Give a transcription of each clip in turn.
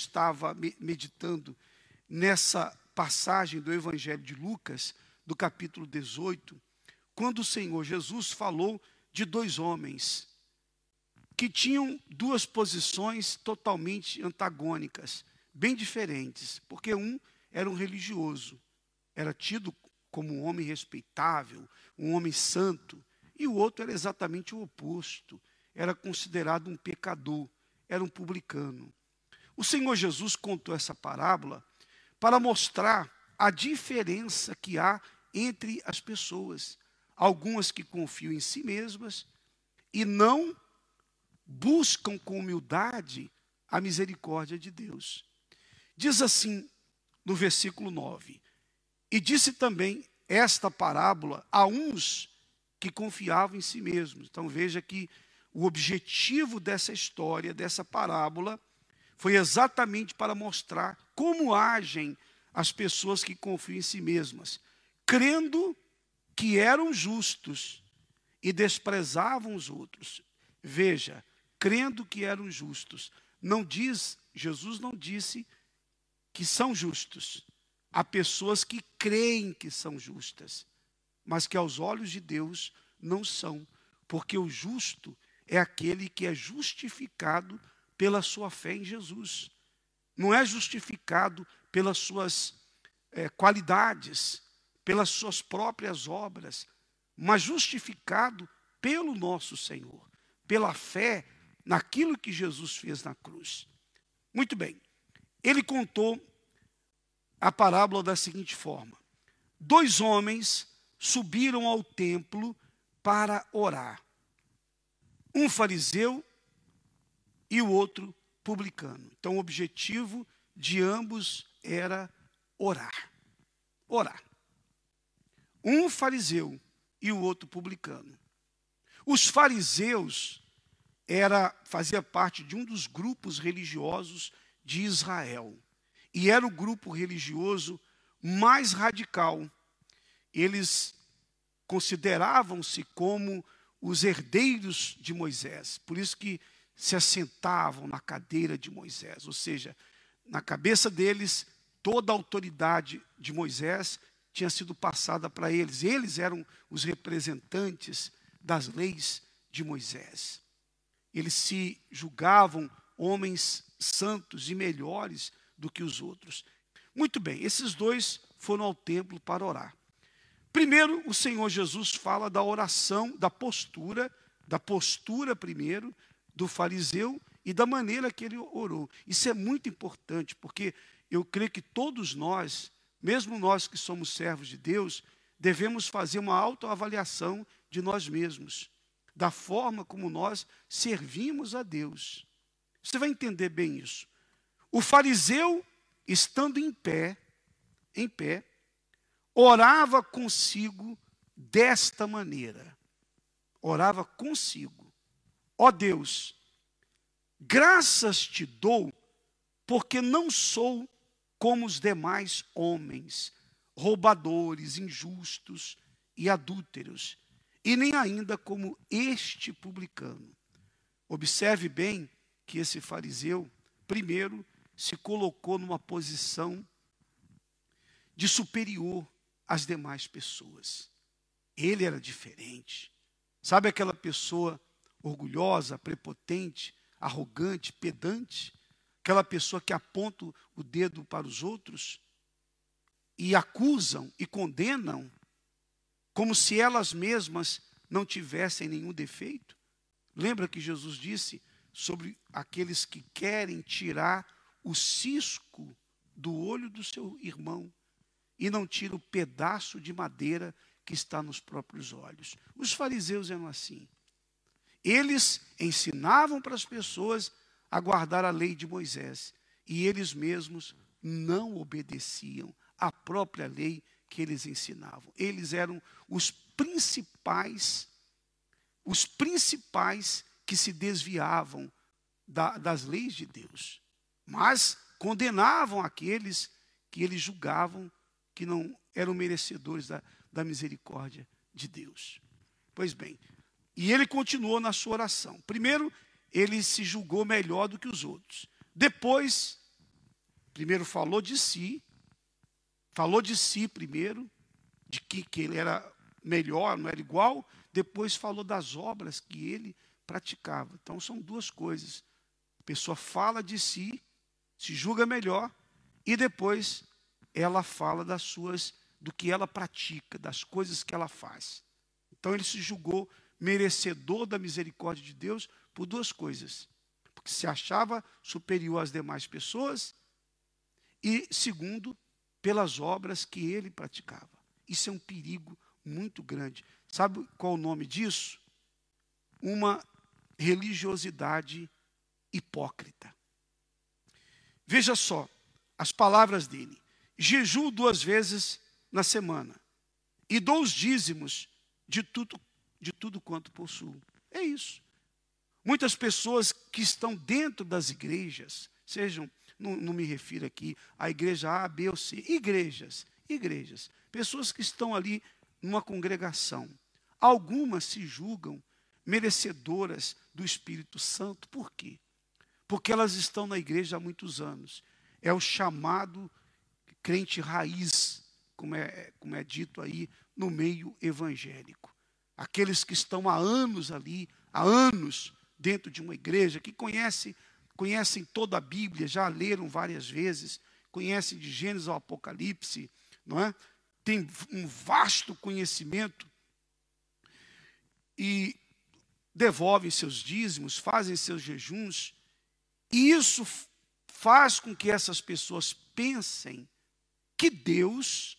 estava meditando nessa passagem do Evangelho de Lucas, do capítulo 18, quando o Senhor Jesus falou de dois homens que tinham duas posições totalmente antagônicas, bem diferentes, porque um era um religioso, era tido como um homem respeitável, um homem santo, e o outro era exatamente o oposto, era considerado um pecador, era um publicano. O Senhor Jesus contou essa parábola para mostrar a diferença que há entre as pessoas. Algumas que confiam em si mesmas e não buscam com humildade a misericórdia de Deus. Diz assim no versículo 9: E disse também esta parábola a uns que confiavam em si mesmos. Então veja que o objetivo dessa história, dessa parábola, foi exatamente para mostrar como agem as pessoas que confiam em si mesmas, crendo que eram justos e desprezavam os outros. Veja, crendo que eram justos. Não diz, Jesus não disse que são justos. Há pessoas que creem que são justas, mas que aos olhos de Deus não são, porque o justo é aquele que é justificado pela sua fé em Jesus. Não é justificado pelas suas é, qualidades, pelas suas próprias obras, mas justificado pelo nosso Senhor, pela fé naquilo que Jesus fez na cruz. Muito bem, ele contou a parábola da seguinte forma: dois homens subiram ao templo para orar, um fariseu e o outro publicano. Então, o objetivo de ambos era orar. Orar. Um fariseu e o outro publicano. Os fariseus era fazia parte de um dos grupos religiosos de Israel. E era o grupo religioso mais radical. Eles consideravam-se como os herdeiros de Moisés. Por isso que se assentavam na cadeira de Moisés, ou seja, na cabeça deles, toda a autoridade de Moisés tinha sido passada para eles. Eles eram os representantes das leis de Moisés. Eles se julgavam homens santos e melhores do que os outros. Muito bem, esses dois foram ao templo para orar. Primeiro, o Senhor Jesus fala da oração, da postura, da postura primeiro, do fariseu e da maneira que ele orou. Isso é muito importante, porque eu creio que todos nós, mesmo nós que somos servos de Deus, devemos fazer uma autoavaliação de nós mesmos, da forma como nós servimos a Deus. Você vai entender bem isso. O fariseu, estando em pé, em pé, orava consigo desta maneira. Orava consigo. Ó oh Deus, graças te dou, porque não sou como os demais homens, roubadores, injustos e adúlteros, e nem ainda como este publicano. Observe bem que esse fariseu, primeiro, se colocou numa posição de superior às demais pessoas. Ele era diferente. Sabe aquela pessoa orgulhosa, prepotente, arrogante, pedante, aquela pessoa que aponta o dedo para os outros e acusam e condenam como se elas mesmas não tivessem nenhum defeito. Lembra que Jesus disse sobre aqueles que querem tirar o cisco do olho do seu irmão e não tira o pedaço de madeira que está nos próprios olhos. Os fariseus eram assim. Eles ensinavam para as pessoas a guardar a lei de Moisés e eles mesmos não obedeciam à própria lei que eles ensinavam. Eles eram os principais, os principais que se desviavam da, das leis de Deus, mas condenavam aqueles que eles julgavam que não eram merecedores da, da misericórdia de Deus. Pois bem, e ele continuou na sua oração. Primeiro, ele se julgou melhor do que os outros. Depois, Primeiro falou de si, falou de si primeiro, de que, que ele era melhor, não era igual, depois falou das obras que ele praticava. Então são duas coisas. A pessoa fala de si, se julga melhor, e depois ela fala das suas, do que ela pratica, das coisas que ela faz. Então ele se julgou merecedor da misericórdia de Deus por duas coisas. Porque se achava superior às demais pessoas, e segundo, pelas obras que ele praticava. Isso é um perigo muito grande. Sabe qual o nome disso? Uma religiosidade hipócrita. Veja só as palavras dele: jejuo duas vezes na semana e dou os dízimos de tudo, de tudo quanto possuo. É isso. Muitas pessoas que estão dentro das igrejas, sejam, não, não me refiro aqui à igreja A, B ou C, igrejas, igrejas, pessoas que estão ali numa congregação. Algumas se julgam merecedoras do Espírito Santo. Por quê? Porque elas estão na igreja há muitos anos. É o chamado crente raiz, como é, como é dito aí no meio evangélico. Aqueles que estão há anos ali, há anos dentro de uma igreja, que conhecem, conhecem toda a Bíblia, já leram várias vezes, conhecem de Gênesis ao Apocalipse, não é? tem um vasto conhecimento e devolvem seus dízimos, fazem seus jejuns, e isso faz com que essas pessoas pensem que Deus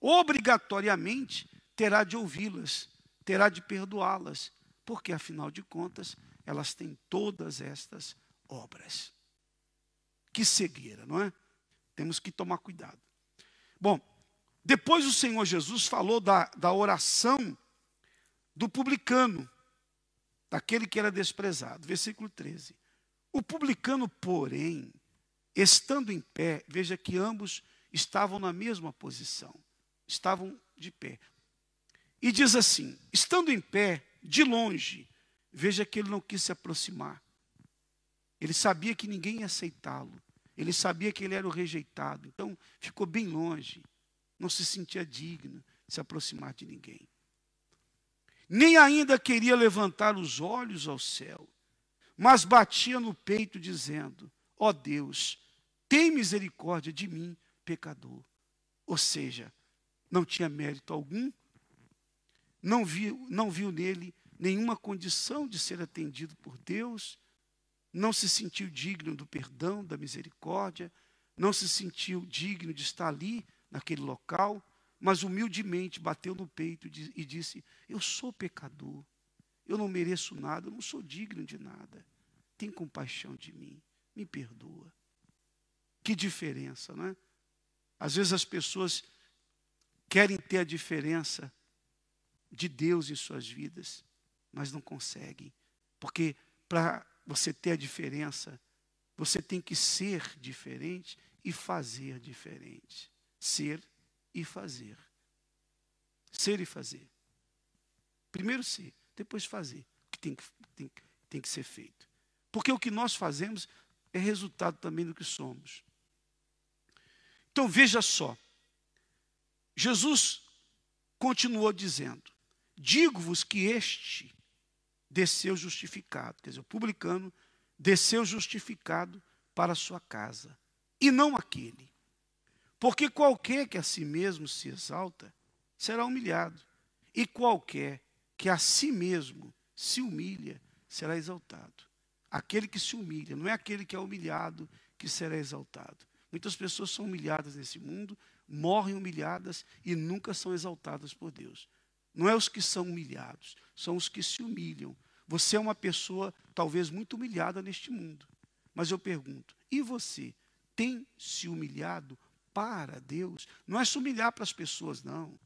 obrigatoriamente terá de ouvi-las, terá de perdoá-las, porque afinal de contas elas têm todas estas obras. Que cegueira, não é? Temos que tomar cuidado. Bom, depois o Senhor Jesus falou da, da oração do publicano, daquele que era desprezado. Versículo 13. O publicano, porém, estando em pé, veja que ambos estavam na mesma posição, estavam de pé. E diz assim: estando em pé, de longe, veja que ele não quis se aproximar. Ele sabia que ninguém ia aceitá-lo. Ele sabia que ele era o rejeitado. Então, ficou bem longe não se sentia digno de se aproximar de ninguém. Nem ainda queria levantar os olhos ao céu, mas batia no peito, dizendo: Ó oh Deus, tem misericórdia de mim, pecador. Ou seja, não tinha mérito algum, não viu, não viu nele nenhuma condição de ser atendido por Deus, não se sentiu digno do perdão, da misericórdia, não se sentiu digno de estar ali naquele local, mas humildemente bateu no peito e disse: Eu sou pecador, eu não mereço nada, eu não sou digno de nada. Tem compaixão de mim, me perdoa. Que diferença, não é? Às vezes as pessoas querem ter a diferença de Deus em suas vidas, mas não conseguem, porque para você ter a diferença, você tem que ser diferente e fazer diferente ser e fazer. Ser e fazer. Primeiro ser, depois fazer o que tem que, tem, tem que ser feito. Porque o que nós fazemos é resultado também do que somos. Então veja só. Jesus continuou dizendo: Digo-vos que este desceu justificado, quer dizer, o publicano desceu justificado para sua casa, e não aquele. Porque qualquer que a si mesmo se exalta, será humilhado. E qualquer que a si mesmo se humilha, será exaltado. Aquele que se humilha, não é aquele que é humilhado que será exaltado. Muitas pessoas são humilhadas nesse mundo, morrem humilhadas e nunca são exaltadas por Deus. Não é os que são humilhados, são os que se humilham. Você é uma pessoa talvez muito humilhada neste mundo. Mas eu pergunto, e você tem se humilhado para Deus. Não é se humilhar para as pessoas, não.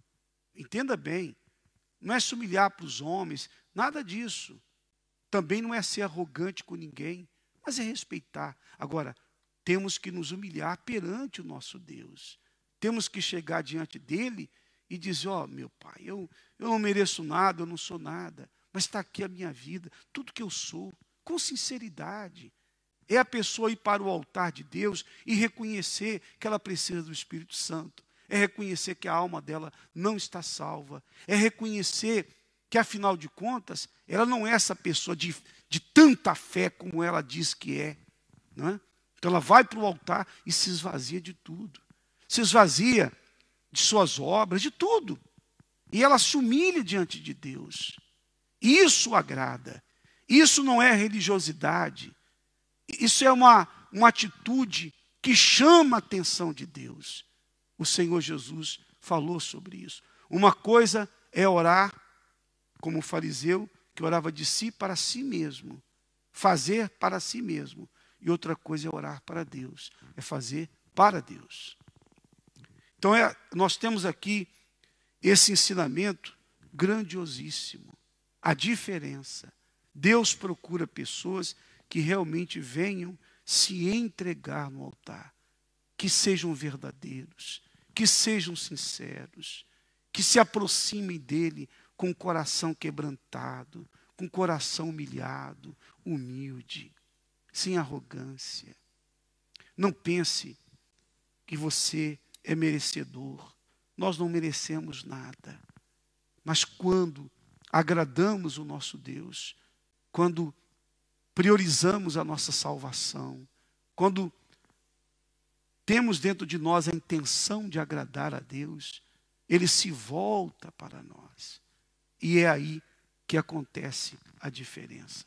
Entenda bem. Não é se humilhar para os homens, nada disso. Também não é ser arrogante com ninguém, mas é respeitar. Agora, temos que nos humilhar perante o nosso Deus. Temos que chegar diante dele e dizer: Ó, oh, meu pai, eu, eu não mereço nada, eu não sou nada, mas está aqui a minha vida, tudo que eu sou, com sinceridade. é a pessoa ir para o altar de Deus e reconhecer que ela precisa do Espírito Santo. É reconhecer que a alma dela não está salva. É reconhecer que, afinal de contas, ela não é essa pessoa de, de tanta fé como ela diz que é. Não é? Então ela vai para o altar e se esvazia de tudo. Se esvazia de suas obras, de tudo. E ela se humilha diante de Deus. Isso agrada. Isso não é religiosidade. Isso é uma, uma atitude que chama a atenção de Deus. O Senhor Jesus falou sobre isso. Uma coisa é orar como o fariseu que orava de si para si mesmo, fazer para si mesmo. E outra coisa é orar para Deus, é fazer para Deus. Então é, nós temos aqui esse ensinamento grandiosíssimo. A diferença. Deus procura pessoas que realmente venham se entregar no altar, que sejam verdadeiros, que sejam sinceros, que se aproximem dele com o coração quebrantado, com o coração humilhado, humilde, sem arrogância. Não pense que você é merecedor. Nós não merecemos nada. Mas quando agradamos o nosso Deus, quando priorizamos a nossa salvação, quando temos dentro de nós a intenção de agradar a Deus, Ele se volta para nós. E é aí que acontece a diferença.